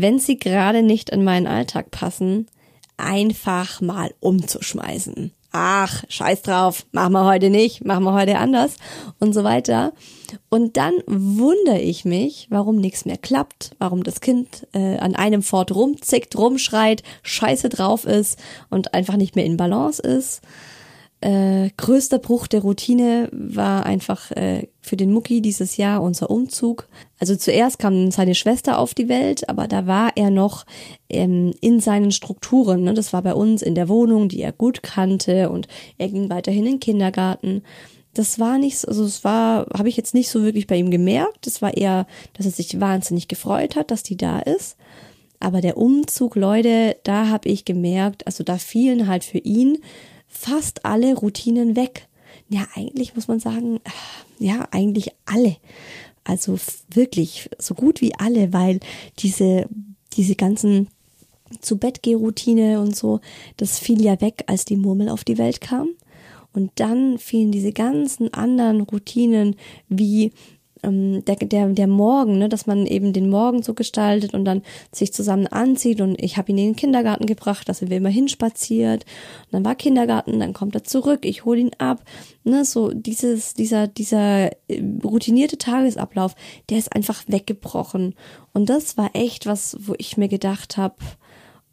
wenn sie gerade nicht in meinen Alltag passen, einfach mal umzuschmeißen. Ach, scheiß drauf, machen wir heute nicht, machen wir heute anders und so weiter. Und dann wundere ich mich, warum nichts mehr klappt, warum das Kind äh, an einem Fort rumzickt, rumschreit, scheiße drauf ist und einfach nicht mehr in Balance ist äh, größter Bruch der Routine war einfach äh, für den Mucki dieses Jahr unser Umzug. Also zuerst kam seine Schwester auf die Welt, aber da war er noch ähm, in seinen Strukturen. Ne? Das war bei uns in der Wohnung, die er gut kannte und er ging weiterhin in den Kindergarten. Das war nicht, also es war, habe ich jetzt nicht so wirklich bei ihm gemerkt. Es war eher, dass er sich wahnsinnig gefreut hat, dass die da ist. Aber der Umzug, Leute, da habe ich gemerkt, also da fielen halt für ihn fast alle Routinen weg. Ja, eigentlich muss man sagen, ja, eigentlich alle. Also wirklich so gut wie alle, weil diese, diese ganzen zu Bett Routine und so, das fiel ja weg, als die Murmel auf die Welt kam. Und dann fielen diese ganzen anderen Routinen wie ähm, der, der, der Morgen, ne, dass man eben den Morgen so gestaltet und dann sich zusammen anzieht und ich habe ihn in den Kindergarten gebracht, da sind wir immer hinspaziert. Und dann war Kindergarten, dann kommt er zurück, ich hole ihn ab. Ne, so dieses, dieser, dieser äh, routinierte Tagesablauf, der ist einfach weggebrochen. Und das war echt was, wo ich mir gedacht habe,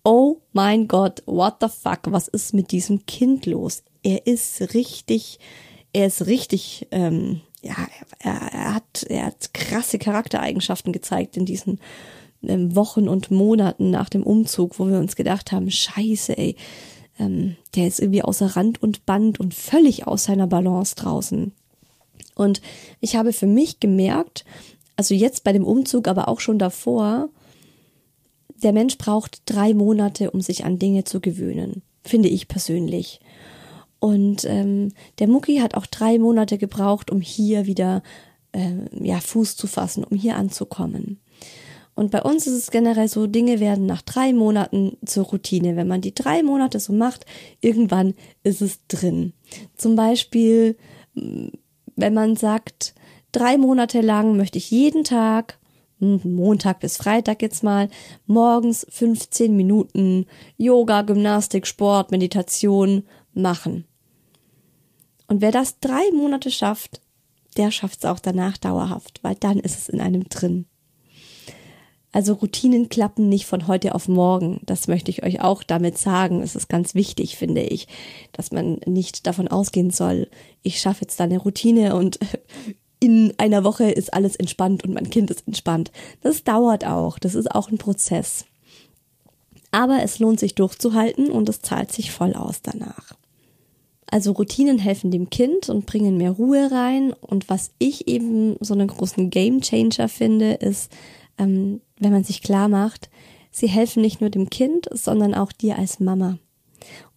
oh mein Gott, what the fuck, was ist mit diesem Kind los? Er ist richtig, er ist richtig, ähm, ja, er, er, hat, er hat krasse Charaktereigenschaften gezeigt in diesen ähm, Wochen und Monaten nach dem Umzug, wo wir uns gedacht haben, scheiße, ey, ähm, der ist irgendwie außer Rand und Band und völlig aus seiner Balance draußen. Und ich habe für mich gemerkt, also jetzt bei dem Umzug, aber auch schon davor, der Mensch braucht drei Monate, um sich an Dinge zu gewöhnen, finde ich persönlich. Und ähm, der Mucki hat auch drei Monate gebraucht, um hier wieder äh, ja, Fuß zu fassen, um hier anzukommen. Und bei uns ist es generell so, Dinge werden nach drei Monaten zur Routine. Wenn man die drei Monate so macht, irgendwann ist es drin. Zum Beispiel, wenn man sagt, drei Monate lang möchte ich jeden Tag, hm, Montag bis Freitag jetzt mal, morgens 15 Minuten Yoga, Gymnastik, Sport, Meditation machen. Und wer das drei Monate schafft, der schafft es auch danach dauerhaft, weil dann ist es in einem drin. Also Routinen klappen nicht von heute auf morgen. Das möchte ich euch auch damit sagen. Es ist ganz wichtig, finde ich, dass man nicht davon ausgehen soll, ich schaffe jetzt da eine Routine und in einer Woche ist alles entspannt und mein Kind ist entspannt. Das dauert auch. Das ist auch ein Prozess. Aber es lohnt sich durchzuhalten und es zahlt sich voll aus danach. Also Routinen helfen dem Kind und bringen mehr Ruhe rein. Und was ich eben so einen großen Game Changer finde, ist, ähm, wenn man sich klar macht, sie helfen nicht nur dem Kind, sondern auch dir als Mama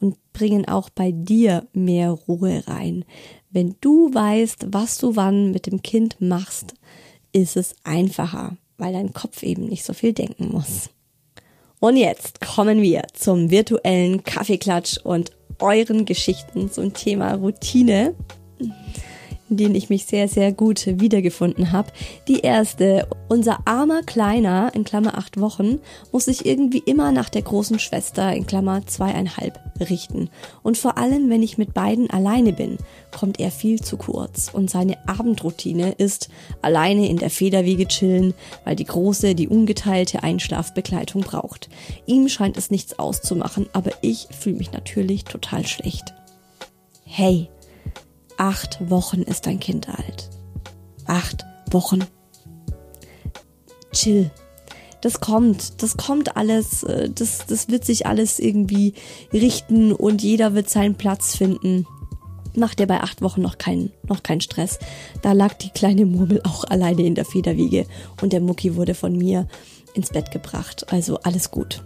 und bringen auch bei dir mehr Ruhe rein. Wenn du weißt, was du wann mit dem Kind machst, ist es einfacher, weil dein Kopf eben nicht so viel denken muss. Und jetzt kommen wir zum virtuellen Kaffeeklatsch und euren Geschichten zum Thema Routine in denen ich mich sehr, sehr gut wiedergefunden habe. Die erste, unser armer Kleiner, in Klammer acht Wochen, muss sich irgendwie immer nach der großen Schwester, in Klammer zweieinhalb, richten. Und vor allem, wenn ich mit beiden alleine bin, kommt er viel zu kurz. Und seine Abendroutine ist alleine in der Federwiege chillen, weil die große, die ungeteilte Einschlafbegleitung braucht. Ihm scheint es nichts auszumachen, aber ich fühle mich natürlich total schlecht. Hey, Acht Wochen ist dein Kind alt. Acht Wochen. Chill. Das kommt, das kommt alles, äh, das, das wird sich alles irgendwie richten und jeder wird seinen Platz finden. Macht dir bei acht Wochen noch keinen, noch keinen Stress. Da lag die kleine Murmel auch alleine in der Federwiege und der Mucki wurde von mir ins Bett gebracht. Also alles gut.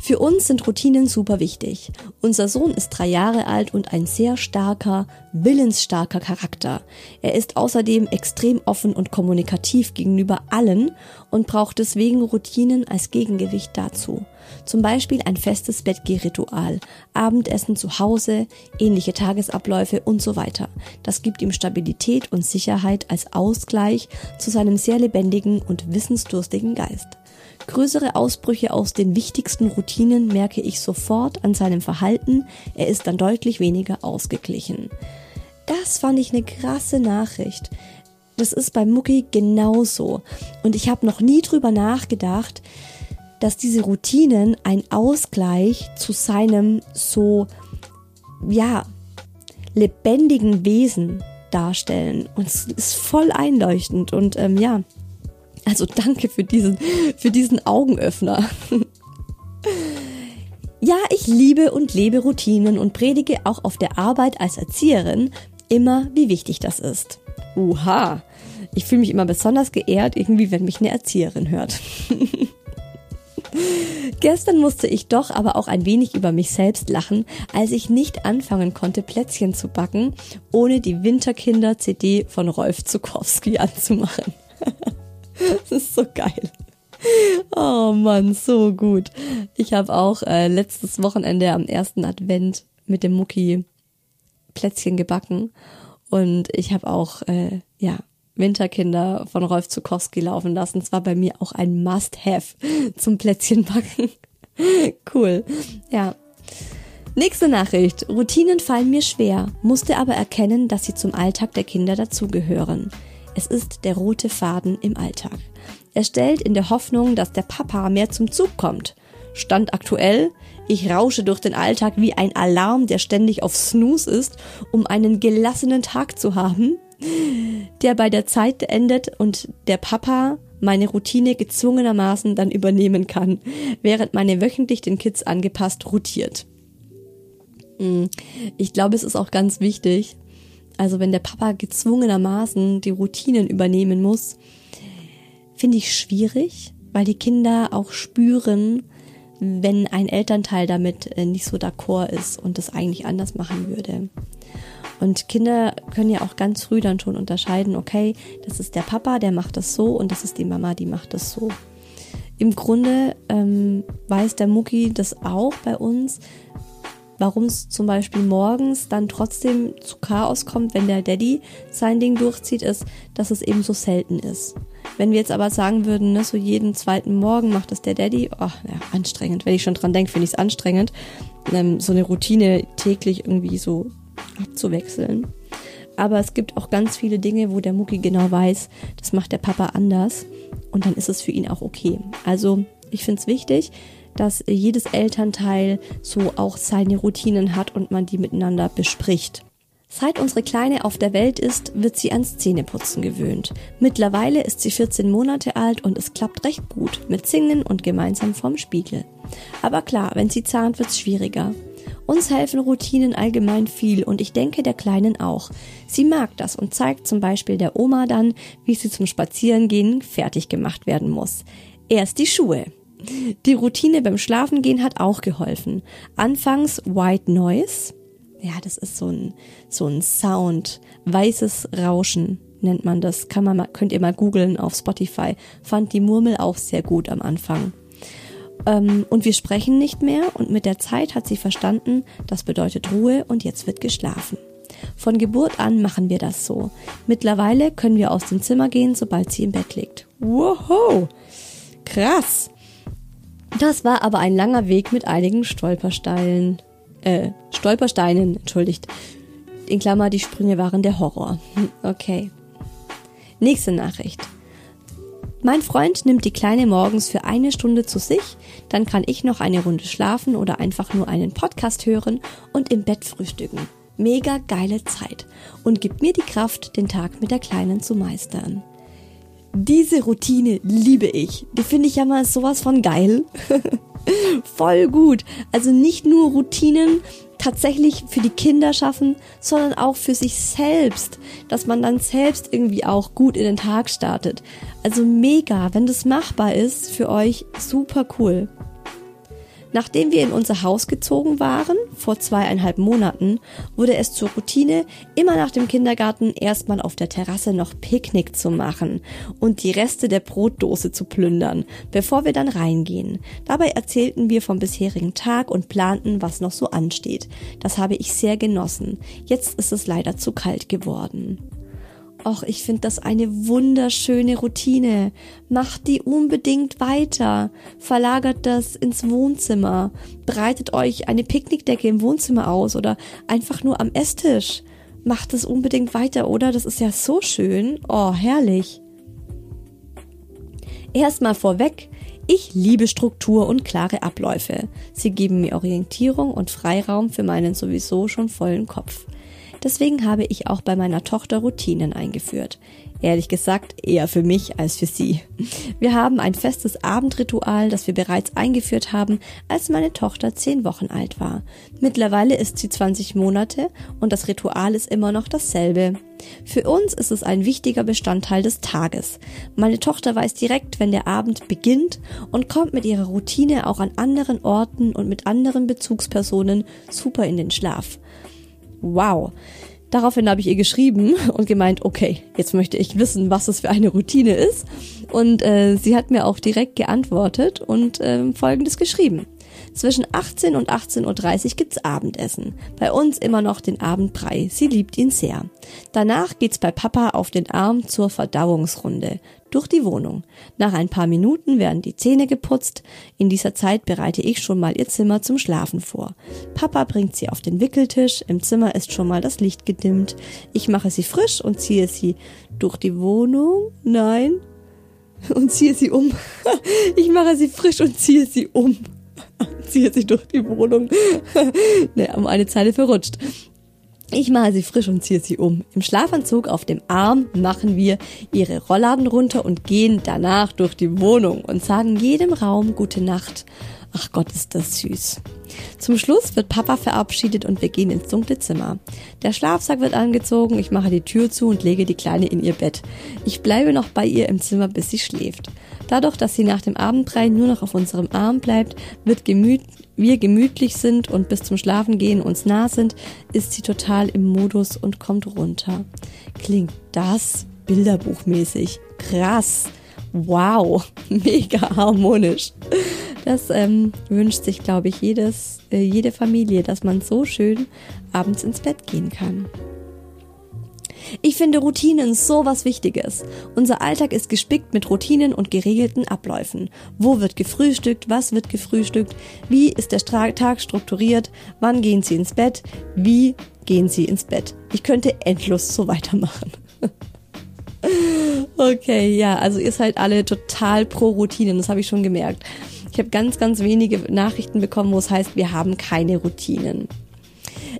Für uns sind Routinen super wichtig. Unser Sohn ist drei Jahre alt und ein sehr starker, willensstarker Charakter. Er ist außerdem extrem offen und kommunikativ gegenüber allen und braucht deswegen Routinen als Gegengewicht dazu. Zum Beispiel ein festes Bettgehritual, Abendessen zu Hause, ähnliche Tagesabläufe und so weiter. Das gibt ihm Stabilität und Sicherheit als Ausgleich zu seinem sehr lebendigen und wissensdurstigen Geist. Größere Ausbrüche aus den wichtigsten Routinen merke ich sofort an seinem Verhalten. Er ist dann deutlich weniger ausgeglichen. Das fand ich eine krasse Nachricht. Das ist bei Mucki genauso. Und ich habe noch nie drüber nachgedacht, dass diese Routinen ein Ausgleich zu seinem so, ja, lebendigen Wesen darstellen. Und es ist voll einleuchtend. Und ähm, ja, also danke für diesen, für diesen Augenöffner. Ja, ich liebe und lebe Routinen und predige auch auf der Arbeit als Erzieherin immer, wie wichtig das ist. Uha, ich fühle mich immer besonders geehrt, irgendwie, wenn mich eine Erzieherin hört. Gestern musste ich doch aber auch ein wenig über mich selbst lachen, als ich nicht anfangen konnte, Plätzchen zu backen, ohne die Winterkinder-CD von Rolf Zukowski anzumachen. Das ist so geil. Oh Mann, so gut. Ich habe auch äh, letztes Wochenende am ersten Advent mit dem Mucki Plätzchen gebacken und ich habe auch äh, ja Winterkinder von Rolf Zukowski laufen lassen. Es war bei mir auch ein Must-Have zum Plätzchenbacken. cool. Ja. Nächste Nachricht. Routinen fallen mir schwer, musste aber erkennen, dass sie zum Alltag der Kinder dazugehören. Es ist der rote Faden im Alltag. Er stellt in der Hoffnung, dass der Papa mehr zum Zug kommt. Stand aktuell, ich rausche durch den Alltag wie ein Alarm, der ständig auf Snooze ist, um einen gelassenen Tag zu haben, der bei der Zeit endet und der Papa meine Routine gezwungenermaßen dann übernehmen kann, während meine wöchentlich den Kids angepasst rotiert. Hm, ich glaube, es ist auch ganz wichtig, also wenn der Papa gezwungenermaßen die Routinen übernehmen muss, finde ich schwierig, weil die Kinder auch spüren, wenn ein Elternteil damit äh, nicht so d'accord ist und das eigentlich anders machen würde. Und Kinder können ja auch ganz früh dann schon unterscheiden, okay, das ist der Papa, der macht das so und das ist die Mama, die macht das so. Im Grunde ähm, weiß der Mucki das auch bei uns, warum es zum Beispiel morgens dann trotzdem zu Chaos kommt, wenn der Daddy sein Ding durchzieht, ist, dass es eben so selten ist. Wenn wir jetzt aber sagen würden, ne, so jeden zweiten Morgen macht das der Daddy, oh, ja, anstrengend. Wenn ich schon dran denke, finde ich es anstrengend, ähm, so eine Routine täglich irgendwie so abzuwechseln. Aber es gibt auch ganz viele Dinge, wo der Mucki genau weiß, das macht der Papa anders. Und dann ist es für ihn auch okay. Also ich finde es wichtig, dass jedes Elternteil so auch seine Routinen hat und man die miteinander bespricht. Seit unsere Kleine auf der Welt ist, wird sie ans Zähneputzen gewöhnt. Mittlerweile ist sie 14 Monate alt und es klappt recht gut mit Singen und gemeinsam vorm Spiegel. Aber klar, wenn sie zahnt, wird's schwieriger. Uns helfen Routinen allgemein viel und ich denke der Kleinen auch. Sie mag das und zeigt zum Beispiel der Oma dann, wie sie zum Spazierengehen fertig gemacht werden muss. Erst die Schuhe. Die Routine beim Schlafengehen hat auch geholfen. Anfangs White Noise, ja, das ist so ein, so ein Sound, weißes Rauschen nennt man das. Kann man könnt ihr mal googeln auf Spotify. Fand die Murmel auch sehr gut am Anfang. Ähm, und wir sprechen nicht mehr und mit der Zeit hat sie verstanden, das bedeutet Ruhe und jetzt wird geschlafen. Von Geburt an machen wir das so. Mittlerweile können wir aus dem Zimmer gehen, sobald sie im Bett liegt. Wow! Krass! Das war aber ein langer Weg mit einigen Stolpersteilen äh, Stolpersteinen, entschuldigt. In Klammer, die Sprünge waren der Horror. Hm, okay. Nächste Nachricht. Mein Freund nimmt die Kleine morgens für eine Stunde zu sich, dann kann ich noch eine Runde schlafen oder einfach nur einen Podcast hören und im Bett frühstücken. Mega geile Zeit und gibt mir die Kraft, den Tag mit der Kleinen zu meistern. Diese Routine liebe ich. Die finde ich ja mal sowas von geil. Voll gut. Also nicht nur Routinen tatsächlich für die Kinder schaffen, sondern auch für sich selbst, dass man dann selbst irgendwie auch gut in den Tag startet. Also mega, wenn das machbar ist für euch, super cool. Nachdem wir in unser Haus gezogen waren, vor zweieinhalb Monaten, wurde es zur Routine, immer nach dem Kindergarten erstmal auf der Terrasse noch Picknick zu machen und die Reste der Brotdose zu plündern, bevor wir dann reingehen. Dabei erzählten wir vom bisherigen Tag und planten, was noch so ansteht. Das habe ich sehr genossen. Jetzt ist es leider zu kalt geworden. Och, ich finde das eine wunderschöne Routine. Macht die unbedingt weiter. Verlagert das ins Wohnzimmer. Breitet euch eine Picknickdecke im Wohnzimmer aus oder einfach nur am Esstisch. Macht es unbedingt weiter, oder? Das ist ja so schön. Oh, herrlich. Erstmal vorweg, ich liebe Struktur und klare Abläufe. Sie geben mir Orientierung und Freiraum für meinen sowieso schon vollen Kopf. Deswegen habe ich auch bei meiner Tochter Routinen eingeführt. Ehrlich gesagt, eher für mich als für sie. Wir haben ein festes Abendritual, das wir bereits eingeführt haben, als meine Tochter zehn Wochen alt war. Mittlerweile ist sie 20 Monate und das Ritual ist immer noch dasselbe. Für uns ist es ein wichtiger Bestandteil des Tages. Meine Tochter weiß direkt, wenn der Abend beginnt und kommt mit ihrer Routine auch an anderen Orten und mit anderen Bezugspersonen super in den Schlaf. Wow. Daraufhin habe ich ihr geschrieben und gemeint, okay, jetzt möchte ich wissen, was das für eine Routine ist. Und äh, sie hat mir auch direkt geantwortet und äh, folgendes geschrieben. Zwischen 18 und 18.30 Uhr gibt's Abendessen. Bei uns immer noch den Abendbrei. Sie liebt ihn sehr. Danach geht's bei Papa auf den Arm zur Verdauungsrunde. Durch die Wohnung. Nach ein paar Minuten werden die Zähne geputzt. In dieser Zeit bereite ich schon mal ihr Zimmer zum Schlafen vor. Papa bringt sie auf den Wickeltisch. Im Zimmer ist schon mal das Licht gedimmt. Ich mache sie frisch und ziehe sie durch die Wohnung. Nein. Und ziehe sie um. Ich mache sie frisch und ziehe sie um ziehe sie durch die Wohnung. ne, um eine Zeile verrutscht. Ich mache sie frisch und ziehe sie um. Im Schlafanzug auf dem Arm machen wir ihre Rollladen runter und gehen danach durch die Wohnung und sagen jedem Raum gute Nacht. Ach Gott, ist das süß. Zum Schluss wird Papa verabschiedet und wir gehen ins dunkle Zimmer. Der Schlafsack wird angezogen, ich mache die Tür zu und lege die Kleine in ihr Bett. Ich bleibe noch bei ihr im Zimmer, bis sie schläft. Dadurch, dass sie nach dem Abendbrei nur noch auf unserem Arm bleibt, wird gemüt wir gemütlich sind und bis zum Schlafengehen uns nah sind, ist sie total im Modus und kommt runter. Klingt das bilderbuchmäßig. Krass. Wow, mega harmonisch. Das ähm, wünscht sich, glaube ich, jedes, äh, jede Familie, dass man so schön abends ins Bett gehen kann. Ich finde Routinen so was Wichtiges. Unser Alltag ist gespickt mit Routinen und geregelten Abläufen. Wo wird gefrühstückt? Was wird gefrühstückt? Wie ist der Tag strukturiert? Wann gehen Sie ins Bett? Wie gehen Sie ins Bett? Ich könnte endlos so weitermachen. okay, ja, also ihr seid alle total pro Routinen, das habe ich schon gemerkt. Ich habe ganz, ganz wenige Nachrichten bekommen, wo es heißt, wir haben keine Routinen.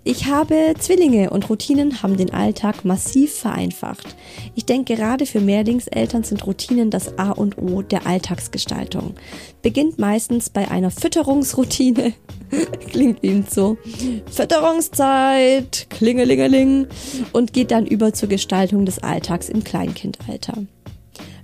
Ich habe Zwillinge und Routinen haben den Alltag massiv vereinfacht. Ich denke, gerade für Mehrlingseltern sind Routinen das A und O der Alltagsgestaltung. Beginnt meistens bei einer Fütterungsroutine. Klingt wie so. Fütterungszeit, klingelingeling. Und geht dann über zur Gestaltung des Alltags im Kleinkindalter.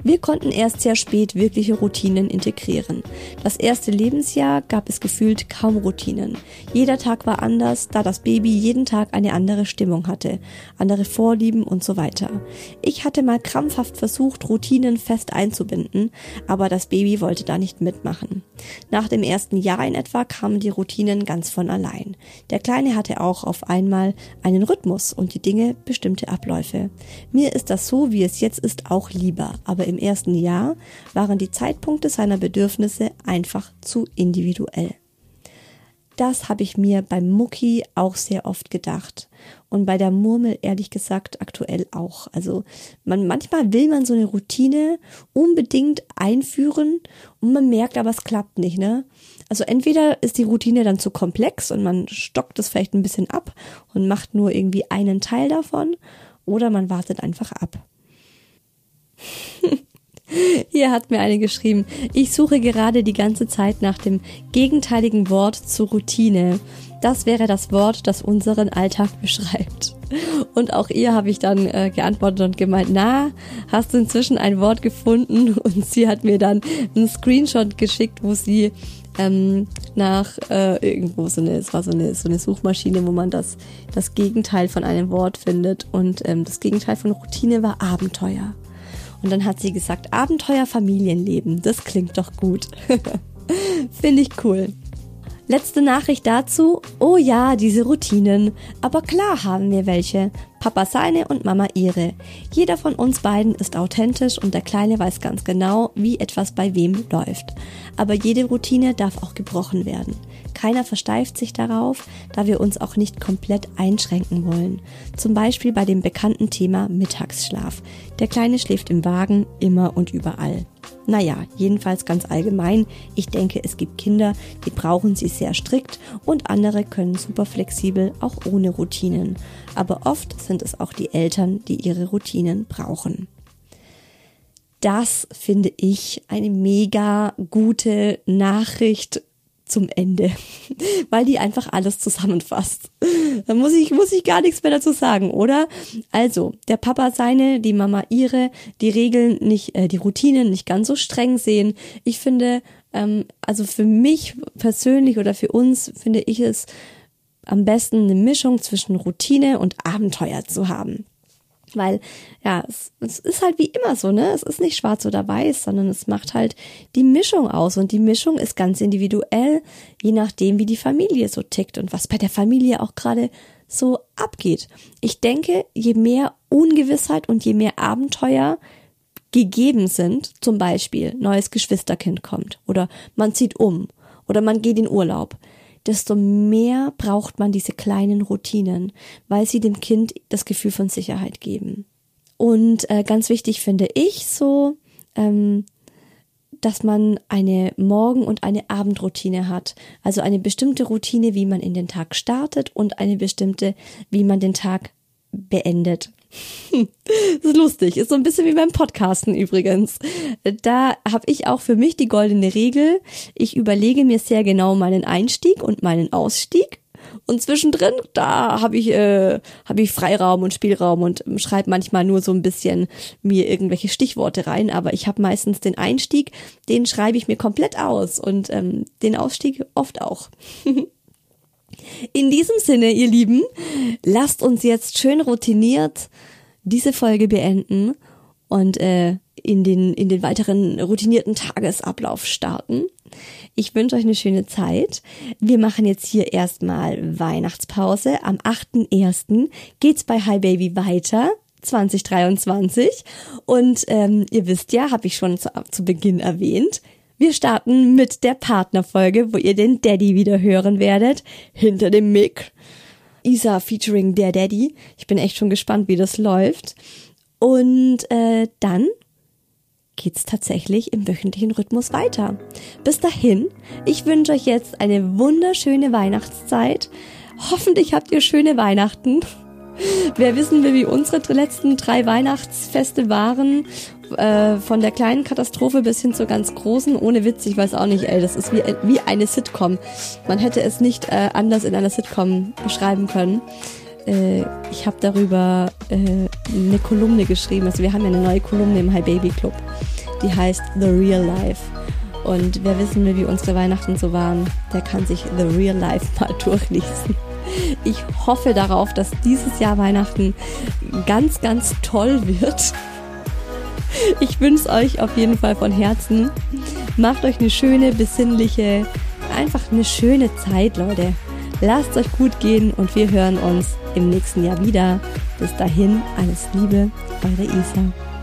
Wir konnten erst sehr spät wirkliche Routinen integrieren. Das erste Lebensjahr gab es gefühlt kaum Routinen. Jeder Tag war anders, da das Baby jeden Tag eine andere Stimmung hatte, andere Vorlieben und so weiter. Ich hatte mal krampfhaft versucht, Routinen fest einzubinden, aber das Baby wollte da nicht mitmachen. Nach dem ersten Jahr in etwa kamen die Routinen ganz von allein. Der Kleine hatte auch auf einmal einen Rhythmus und die Dinge bestimmte Abläufe. Mir ist das so, wie es jetzt ist, auch lieber, aber im ersten Jahr waren die Zeitpunkte seiner Bedürfnisse einfach zu individuell. Das habe ich mir beim Mucki auch sehr oft gedacht. Und bei der Murmel ehrlich gesagt aktuell auch. Also man, manchmal will man so eine Routine unbedingt einführen und man merkt aber, es klappt nicht, ne? Also entweder ist die Routine dann zu komplex und man stockt es vielleicht ein bisschen ab und macht nur irgendwie einen Teil davon oder man wartet einfach ab. Hier hat mir eine geschrieben, ich suche gerade die ganze Zeit nach dem gegenteiligen Wort zur Routine. Das wäre das Wort, das unseren Alltag beschreibt. Und auch ihr habe ich dann äh, geantwortet und gemeint, na, hast du inzwischen ein Wort gefunden? Und sie hat mir dann einen Screenshot geschickt, wo sie ähm, nach äh, irgendwo so eine, es war so eine, so eine Suchmaschine, wo man das, das Gegenteil von einem Wort findet. Und ähm, das Gegenteil von Routine war Abenteuer. Und dann hat sie gesagt, Abenteuer Familienleben, das klingt doch gut. Finde ich cool. Letzte Nachricht dazu. Oh ja, diese Routinen. Aber klar haben wir welche. Papa seine und Mama ihre. Jeder von uns beiden ist authentisch und der Kleine weiß ganz genau, wie etwas bei wem läuft. Aber jede Routine darf auch gebrochen werden. Keiner versteift sich darauf, da wir uns auch nicht komplett einschränken wollen. Zum Beispiel bei dem bekannten Thema Mittagsschlaf. Der Kleine schläft im Wagen immer und überall. Naja, jedenfalls ganz allgemein. Ich denke, es gibt Kinder, die brauchen sie sehr strikt und andere können super flexibel, auch ohne Routinen. Aber oft sind es auch die Eltern, die ihre Routinen brauchen. Das finde ich eine mega gute Nachricht zum Ende, weil die einfach alles zusammenfasst. Da muss ich, muss ich gar nichts mehr dazu sagen, oder? Also, der Papa seine, die Mama ihre, die Regeln nicht, äh, die Routinen nicht ganz so streng sehen. Ich finde, ähm, also für mich persönlich oder für uns finde ich es am besten eine Mischung zwischen Routine und Abenteuer zu haben. Weil, ja, es, es ist halt wie immer so, ne? Es ist nicht schwarz oder weiß, sondern es macht halt die Mischung aus. Und die Mischung ist ganz individuell, je nachdem, wie die Familie so tickt und was bei der Familie auch gerade so abgeht. Ich denke, je mehr Ungewissheit und je mehr Abenteuer gegeben sind, zum Beispiel neues Geschwisterkind kommt oder man zieht um oder man geht in Urlaub, desto mehr braucht man diese kleinen Routinen, weil sie dem Kind das Gefühl von Sicherheit geben. Und äh, ganz wichtig finde ich so, ähm, dass man eine Morgen- und eine Abendroutine hat. Also eine bestimmte Routine, wie man in den Tag startet und eine bestimmte, wie man den Tag beendet. Das ist lustig, ist so ein bisschen wie beim Podcasten übrigens. Da habe ich auch für mich die goldene Regel. Ich überlege mir sehr genau meinen Einstieg und meinen Ausstieg. Und zwischendrin, da habe ich, äh, hab ich Freiraum und Spielraum und schreibe manchmal nur so ein bisschen mir irgendwelche Stichworte rein. Aber ich habe meistens den Einstieg, den schreibe ich mir komplett aus und ähm, den Ausstieg oft auch. In diesem Sinne, ihr Lieben, lasst uns jetzt schön routiniert diese Folge beenden und äh, in, den, in den weiteren routinierten Tagesablauf starten. Ich wünsche euch eine schöne Zeit. Wir machen jetzt hier erstmal Weihnachtspause. Am 8.1. geht's bei Hi Baby weiter 2023. Und ähm, ihr wisst ja, habe ich schon zu, zu Beginn erwähnt, wir starten mit der Partnerfolge, wo ihr den Daddy wieder hören werdet, hinter dem Mic. Isa featuring der Daddy. Ich bin echt schon gespannt, wie das läuft. Und äh, dann geht's tatsächlich im wöchentlichen Rhythmus weiter. Bis dahin, ich wünsche euch jetzt eine wunderschöne Weihnachtszeit. Hoffentlich habt ihr schöne Weihnachten. Wer wissen will, wie unsere letzten drei Weihnachtsfeste waren, äh, von der kleinen Katastrophe bis hin zur ganz großen, ohne Witz, ich weiß auch nicht, ey, das ist wie, wie eine Sitcom. Man hätte es nicht äh, anders in einer Sitcom beschreiben können. Äh, ich habe darüber äh, eine Kolumne geschrieben, also wir haben ja eine neue Kolumne im High Baby Club, die heißt The Real Life. Und wer wissen will, wie unsere Weihnachten so waren, der kann sich The Real Life mal durchlesen. Ich hoffe darauf, dass dieses Jahr Weihnachten ganz, ganz toll wird. Ich wünsche euch auf jeden Fall von Herzen. Macht euch eine schöne, besinnliche, einfach eine schöne Zeit, Leute. Lasst euch gut gehen und wir hören uns im nächsten Jahr wieder. Bis dahin, alles Liebe, eure Isa.